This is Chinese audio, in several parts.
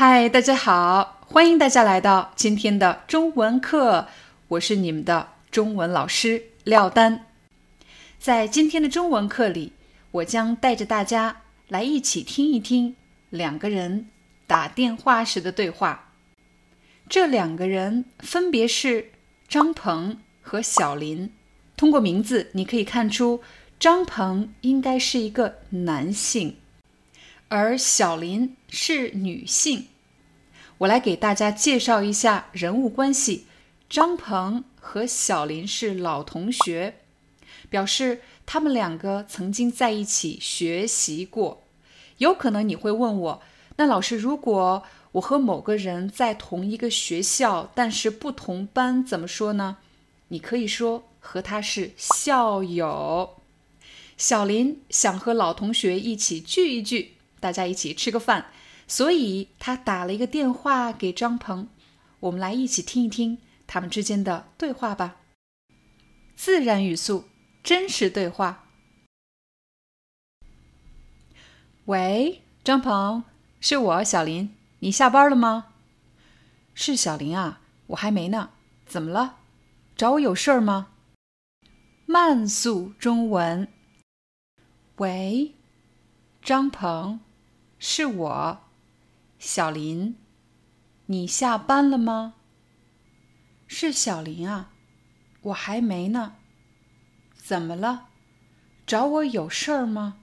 嗨，大家好，欢迎大家来到今天的中文课，我是你们的中文老师廖丹。在今天的中文课里，我将带着大家来一起听一听两个人打电话时的对话。这两个人分别是张鹏和小林。通过名字，你可以看出张鹏应该是一个男性。而小林是女性，我来给大家介绍一下人物关系。张鹏和小林是老同学，表示他们两个曾经在一起学习过。有可能你会问我，那老师，如果我和某个人在同一个学校，但是不同班，怎么说呢？你可以说和他是校友。小林想和老同学一起聚一聚。大家一起吃个饭，所以他打了一个电话给张鹏。我们来一起听一听他们之间的对话吧。自然语速，真实对话。喂，张鹏，是我小林，你下班了吗？是小林啊，我还没呢。怎么了？找我有事儿吗？慢速中文。喂，张鹏。是我，小林，你下班了吗？是小林啊，我还没呢。怎么了？找我有事儿吗？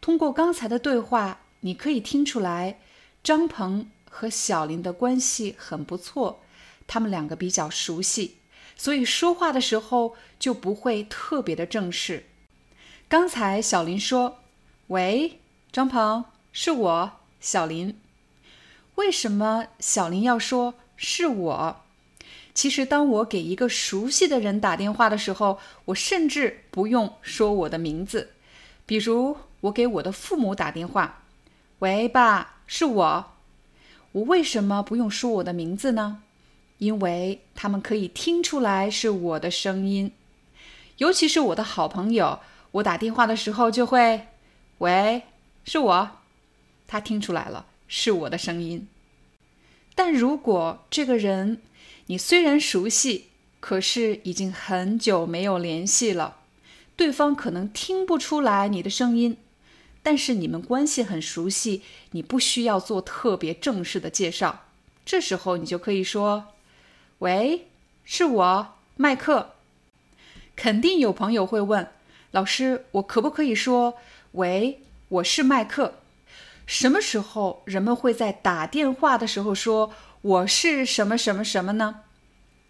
通过刚才的对话，你可以听出来，张鹏和小林的关系很不错，他们两个比较熟悉，所以说话的时候就不会特别的正式。刚才小林说：“喂。”张鹏，是我，小林。为什么小林要说是我？其实，当我给一个熟悉的人打电话的时候，我甚至不用说我的名字。比如，我给我的父母打电话：“喂，爸，是我。”我为什么不用说我的名字呢？因为他们可以听出来是我的声音。尤其是我的好朋友，我打电话的时候就会：“喂。”是我，他听出来了，是我的声音。但如果这个人你虽然熟悉，可是已经很久没有联系了，对方可能听不出来你的声音，但是你们关系很熟悉，你不需要做特别正式的介绍，这时候你就可以说：“喂，是我，麦克。”肯定有朋友会问老师：“我可不可以说喂？”我是麦克。什么时候人们会在打电话的时候说我是什么什么什么呢？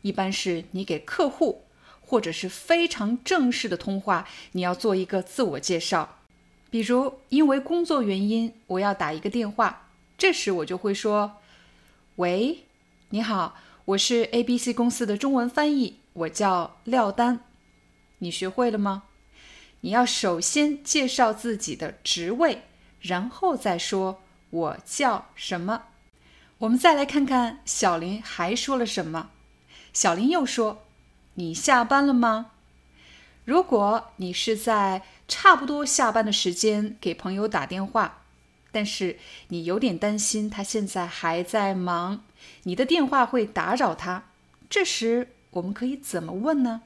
一般是你给客户或者是非常正式的通话，你要做一个自我介绍。比如因为工作原因我要打一个电话，这时我就会说：“喂，你好，我是 A B C 公司的中文翻译，我叫廖丹。你学会了吗？”你要首先介绍自己的职位，然后再说我叫什么。我们再来看看小林还说了什么。小林又说：“你下班了吗？”如果你是在差不多下班的时间给朋友打电话，但是你有点担心他现在还在忙，你的电话会打扰他，这时我们可以怎么问呢？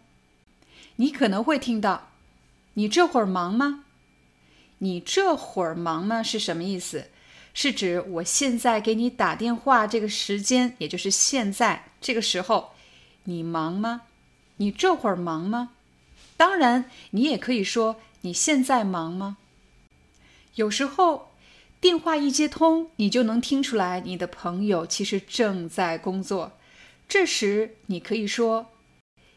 你可能会听到。你这会儿忙吗？你这会儿忙吗？是什么意思？是指我现在给你打电话这个时间，也就是现在这个时候，你忙吗？你这会儿忙吗？当然，你也可以说你现在忙吗？有时候电话一接通，你就能听出来你的朋友其实正在工作。这时你可以说：“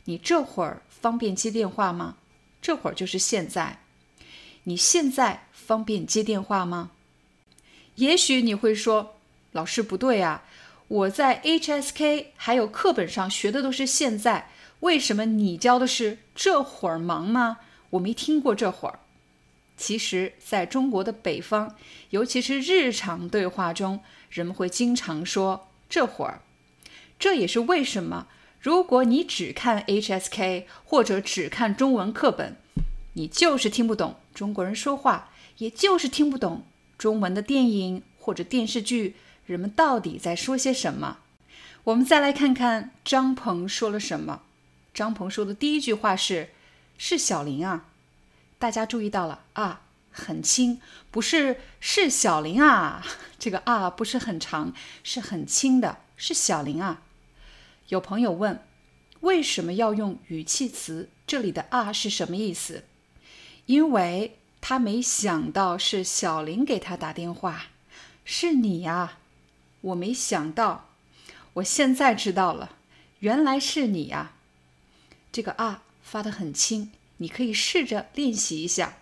你这会儿方便接电话吗？”这会儿就是现在。你现在方便接电话吗？也许你会说：“老师不对啊，我在 HSK 还有课本上学的都是现在，为什么你教的是这会儿忙吗？我没听过这会儿。”其实，在中国的北方，尤其是日常对话中，人们会经常说“这会儿”。这也是为什么，如果你只看 HSK 或者只看中文课本，你就是听不懂中国人说话，也就是听不懂中文的电影或者电视剧，人们到底在说些什么。我们再来看看张鹏说了什么。张鹏说的第一句话是：“是小林啊。”大家注意到了啊，很轻，不是是小林啊，这个啊不是很长，是很轻的，是小林啊。有朋友问，为什么要用语气词？这里的啊是什么意思？因为他没想到是小林给他打电话，是你呀，我没想到，我现在知道了，原来是你呀。这个啊发的很轻。你可以试着练习一下。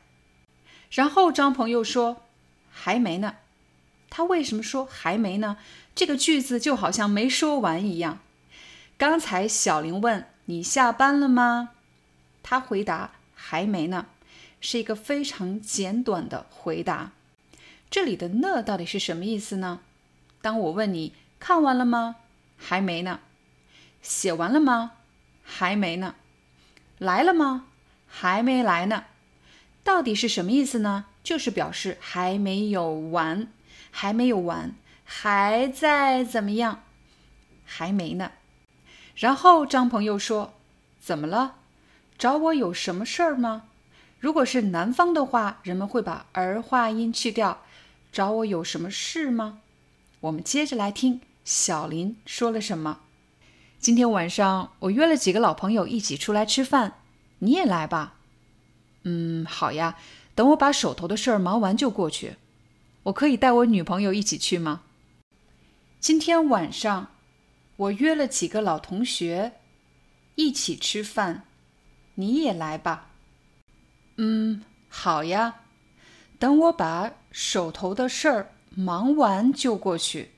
然后张鹏又说：“还没呢。”他为什么说还没呢？这个句子就好像没说完一样。刚才小林问你下班了吗？他回答：“还没呢。”是一个非常简短的回答。这里的“呢”到底是什么意思呢？当我问你看完了吗？还没呢。写完了吗？还没呢。来了吗？还没来呢，到底是什么意思呢？就是表示还没有完，还没有完，还在怎么样？还没呢。然后张鹏又说：“怎么了？找我有什么事儿吗？”如果是南方的话，人们会把儿化音去掉。找我有什么事吗？我们接着来听小林说了什么。今天晚上我约了几个老朋友一起出来吃饭。你也来吧，嗯，好呀。等我把手头的事儿忙完就过去。我可以带我女朋友一起去吗？今天晚上我约了几个老同学一起吃饭，你也来吧。嗯，好呀。等我把手头的事儿忙完就过去。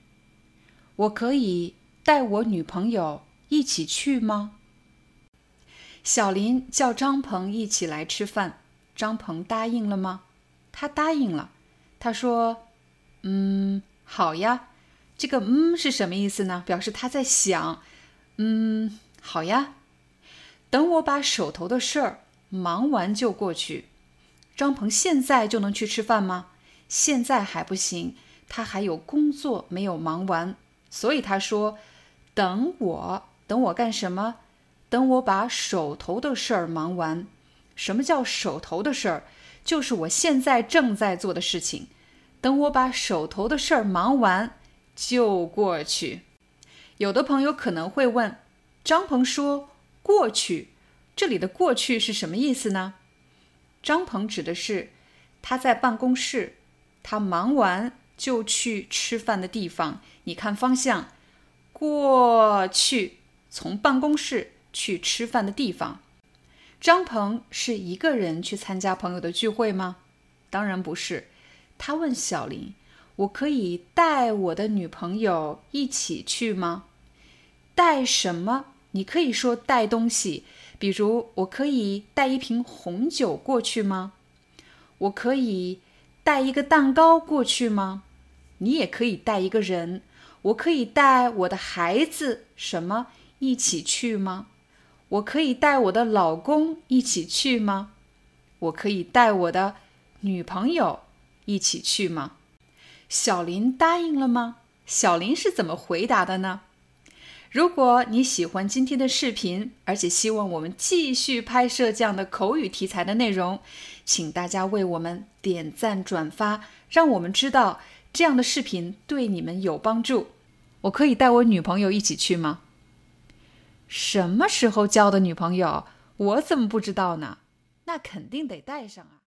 我可以带我女朋友一起去吗？小林叫张鹏一起来吃饭，张鹏答应了吗？他答应了。他说：“嗯，好呀。”这个“嗯”是什么意思呢？表示他在想。嗯，好呀。等我把手头的事儿忙完就过去。张鹏现在就能去吃饭吗？现在还不行，他还有工作没有忙完。所以他说：“等我，等我干什么？”等我把手头的事儿忙完，什么叫手头的事儿？就是我现在正在做的事情。等我把手头的事儿忙完，就过去。有的朋友可能会问：张鹏说“过去”，这里的“过去”是什么意思呢？张鹏指的是他在办公室，他忙完就去吃饭的地方。你看方向，过去，从办公室。去吃饭的地方，张鹏是一个人去参加朋友的聚会吗？当然不是。他问小林：“我可以带我的女朋友一起去吗？”带什么？你可以说带东西，比如我可以带一瓶红酒过去吗？我可以带一个蛋糕过去吗？你也可以带一个人，我可以带我的孩子什么一起去吗？我可以带我的老公一起去吗？我可以带我的女朋友一起去吗？小林答应了吗？小林是怎么回答的呢？如果你喜欢今天的视频，而且希望我们继续拍摄这样的口语题材的内容，请大家为我们点赞转发，让我们知道这样的视频对你们有帮助。我可以带我女朋友一起去吗？什么时候交的女朋友？我怎么不知道呢？那肯定得带上啊。